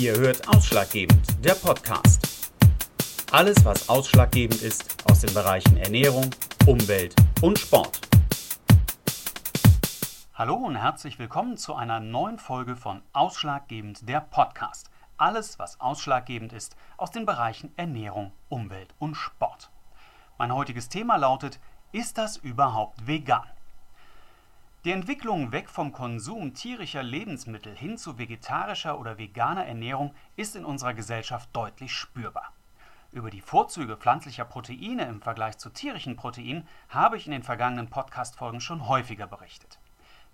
Ihr hört Ausschlaggebend, der Podcast. Alles, was ausschlaggebend ist aus den Bereichen Ernährung, Umwelt und Sport. Hallo und herzlich willkommen zu einer neuen Folge von Ausschlaggebend, der Podcast. Alles, was ausschlaggebend ist aus den Bereichen Ernährung, Umwelt und Sport. Mein heutiges Thema lautet, ist das überhaupt vegan? Die Entwicklung weg vom Konsum tierischer Lebensmittel hin zu vegetarischer oder veganer Ernährung ist in unserer Gesellschaft deutlich spürbar. Über die Vorzüge pflanzlicher Proteine im Vergleich zu tierischen Proteinen habe ich in den vergangenen Podcast-Folgen schon häufiger berichtet.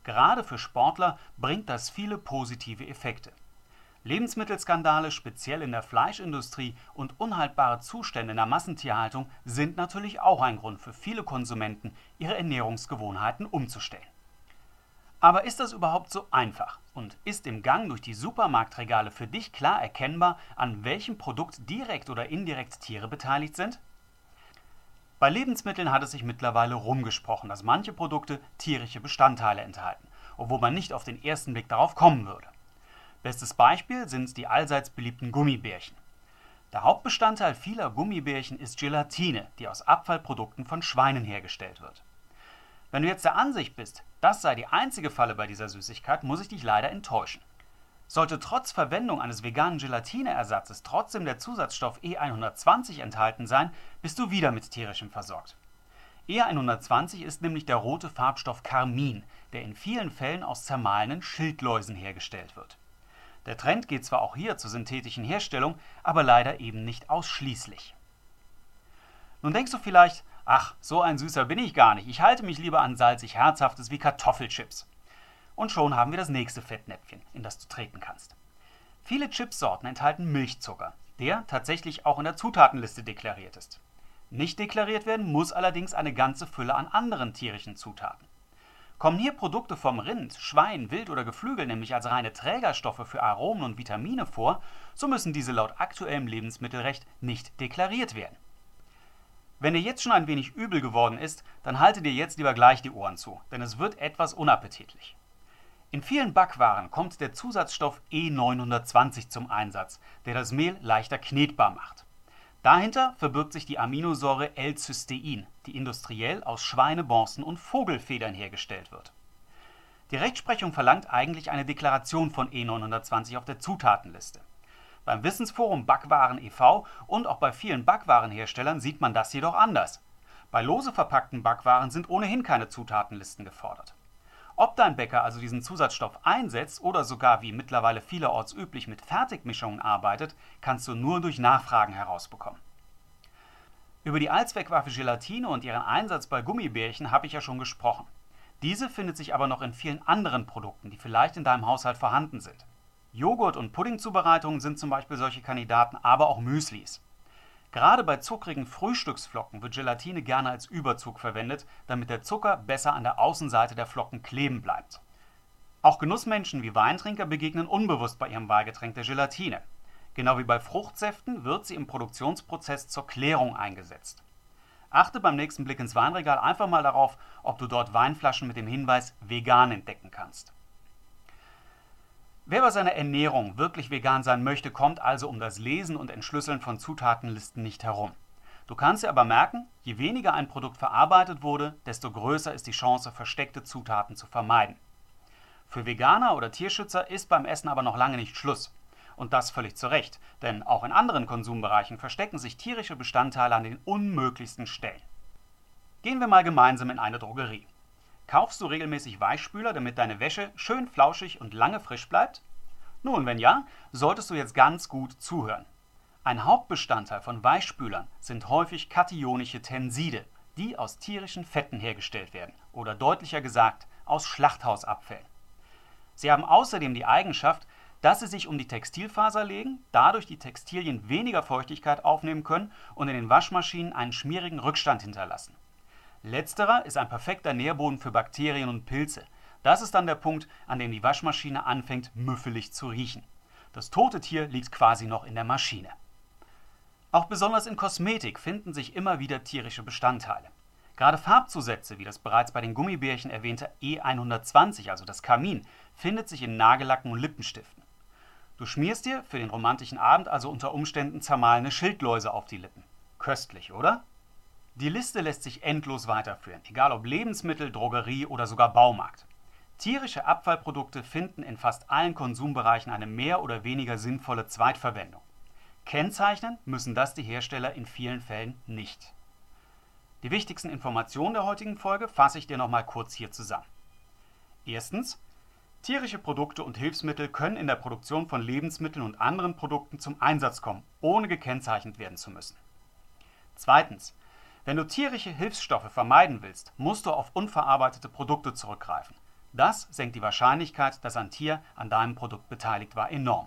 Gerade für Sportler bringt das viele positive Effekte. Lebensmittelskandale, speziell in der Fleischindustrie und unhaltbare Zustände in der Massentierhaltung sind natürlich auch ein Grund für viele Konsumenten, ihre Ernährungsgewohnheiten umzustellen. Aber ist das überhaupt so einfach? Und ist im Gang durch die Supermarktregale für dich klar erkennbar, an welchem Produkt direkt oder indirekt Tiere beteiligt sind? Bei Lebensmitteln hat es sich mittlerweile rumgesprochen, dass manche Produkte tierische Bestandteile enthalten, obwohl man nicht auf den ersten Blick darauf kommen würde. Bestes Beispiel sind die allseits beliebten Gummibärchen. Der Hauptbestandteil vieler Gummibärchen ist Gelatine, die aus Abfallprodukten von Schweinen hergestellt wird. Wenn du jetzt der Ansicht bist, das sei die einzige Falle bei dieser Süßigkeit, muss ich dich leider enttäuschen. Sollte trotz Verwendung eines veganen Gelatineersatzes trotzdem der Zusatzstoff E120 enthalten sein, bist du wieder mit tierischem versorgt. E120 ist nämlich der rote Farbstoff Carmin, der in vielen Fällen aus zermahlenen Schildläusen hergestellt wird. Der Trend geht zwar auch hier zur synthetischen Herstellung, aber leider eben nicht ausschließlich. Nun denkst du vielleicht, ach, so ein Süßer bin ich gar nicht, ich halte mich lieber an salzig Herzhaftes wie Kartoffelchips. Und schon haben wir das nächste Fettnäpfchen, in das du treten kannst. Viele Chipsorten enthalten Milchzucker, der tatsächlich auch in der Zutatenliste deklariert ist. Nicht deklariert werden muss allerdings eine ganze Fülle an anderen tierischen Zutaten. Kommen hier Produkte vom Rind, Schwein, Wild oder Geflügel nämlich als reine Trägerstoffe für Aromen und Vitamine vor, so müssen diese laut aktuellem Lebensmittelrecht nicht deklariert werden. Wenn dir jetzt schon ein wenig übel geworden ist, dann halte dir jetzt lieber gleich die Ohren zu, denn es wird etwas unappetitlich. In vielen Backwaren kommt der Zusatzstoff E920 zum Einsatz, der das Mehl leichter knetbar macht. Dahinter verbirgt sich die Aminosäure L-Cystein, die industriell aus Schweineborsten und Vogelfedern hergestellt wird. Die Rechtsprechung verlangt eigentlich eine Deklaration von E920 auf der Zutatenliste. Beim Wissensforum Backwaren e.V. und auch bei vielen Backwarenherstellern sieht man das jedoch anders. Bei lose verpackten Backwaren sind ohnehin keine Zutatenlisten gefordert. Ob dein Bäcker also diesen Zusatzstoff einsetzt oder sogar wie mittlerweile vielerorts üblich mit Fertigmischungen arbeitet, kannst du nur durch Nachfragen herausbekommen. Über die Allzweckwaffe Gelatine und ihren Einsatz bei Gummibärchen habe ich ja schon gesprochen. Diese findet sich aber noch in vielen anderen Produkten, die vielleicht in deinem Haushalt vorhanden sind. Joghurt- und Puddingzubereitungen sind zum Beispiel solche Kandidaten, aber auch Müslis. Gerade bei zuckrigen Frühstücksflocken wird Gelatine gerne als Überzug verwendet, damit der Zucker besser an der Außenseite der Flocken kleben bleibt. Auch Genussmenschen wie Weintrinker begegnen unbewusst bei ihrem Wahlgetränk der Gelatine. Genau wie bei Fruchtsäften wird sie im Produktionsprozess zur Klärung eingesetzt. Achte beim nächsten Blick ins Weinregal einfach mal darauf, ob du dort Weinflaschen mit dem Hinweis vegan entdecken kannst. Wer bei seiner Ernährung wirklich vegan sein möchte, kommt also um das Lesen und Entschlüsseln von Zutatenlisten nicht herum. Du kannst dir aber merken, je weniger ein Produkt verarbeitet wurde, desto größer ist die Chance, versteckte Zutaten zu vermeiden. Für Veganer oder Tierschützer ist beim Essen aber noch lange nicht Schluss. Und das völlig zu Recht, denn auch in anderen Konsumbereichen verstecken sich tierische Bestandteile an den unmöglichsten Stellen. Gehen wir mal gemeinsam in eine Drogerie. Kaufst du regelmäßig Weichspüler, damit deine Wäsche schön flauschig und lange frisch bleibt? Nun, wenn ja, solltest du jetzt ganz gut zuhören. Ein Hauptbestandteil von Weichspülern sind häufig kationische Tenside, die aus tierischen Fetten hergestellt werden oder deutlicher gesagt aus Schlachthausabfällen. Sie haben außerdem die Eigenschaft, dass sie sich um die Textilfaser legen, dadurch die Textilien weniger Feuchtigkeit aufnehmen können und in den Waschmaschinen einen schmierigen Rückstand hinterlassen. Letzterer ist ein perfekter Nährboden für Bakterien und Pilze. Das ist dann der Punkt, an dem die Waschmaschine anfängt, müffelig zu riechen. Das tote Tier liegt quasi noch in der Maschine. Auch besonders in Kosmetik finden sich immer wieder tierische Bestandteile. Gerade Farbzusätze, wie das bereits bei den Gummibärchen erwähnte E120, also das Kamin, findet sich in Nagellacken und Lippenstiften. Du schmierst dir für den romantischen Abend also unter Umständen zermahlene Schildläuse auf die Lippen. Köstlich, oder? Die Liste lässt sich endlos weiterführen, egal ob Lebensmittel, Drogerie oder sogar Baumarkt. Tierische Abfallprodukte finden in fast allen Konsumbereichen eine mehr oder weniger sinnvolle Zweitverwendung. Kennzeichnen müssen das die Hersteller in vielen Fällen nicht. Die wichtigsten Informationen der heutigen Folge fasse ich dir nochmal kurz hier zusammen. Erstens, tierische Produkte und Hilfsmittel können in der Produktion von Lebensmitteln und anderen Produkten zum Einsatz kommen, ohne gekennzeichnet werden zu müssen. Zweitens, wenn du tierische Hilfsstoffe vermeiden willst, musst du auf unverarbeitete Produkte zurückgreifen. Das senkt die Wahrscheinlichkeit, dass ein Tier an deinem Produkt beteiligt war, enorm.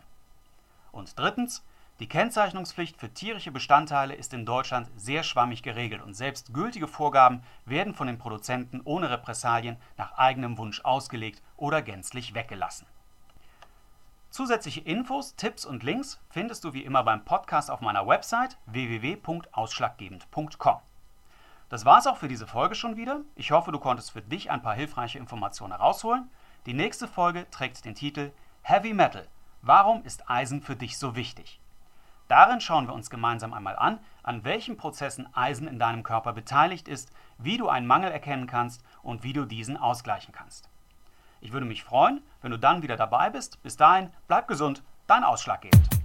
Und drittens, die Kennzeichnungspflicht für tierische Bestandteile ist in Deutschland sehr schwammig geregelt und selbst gültige Vorgaben werden von den Produzenten ohne Repressalien nach eigenem Wunsch ausgelegt oder gänzlich weggelassen. Zusätzliche Infos, Tipps und Links findest du wie immer beim Podcast auf meiner Website www.ausschlaggebend.com. Das war's auch für diese Folge schon wieder. Ich hoffe, du konntest für dich ein paar hilfreiche Informationen herausholen. Die nächste Folge trägt den Titel Heavy Metal. Warum ist Eisen für dich so wichtig? Darin schauen wir uns gemeinsam einmal an, an welchen Prozessen Eisen in deinem Körper beteiligt ist, wie du einen Mangel erkennen kannst und wie du diesen ausgleichen kannst. Ich würde mich freuen, wenn du dann wieder dabei bist. Bis dahin, bleib gesund, dein Ausschlaggebend.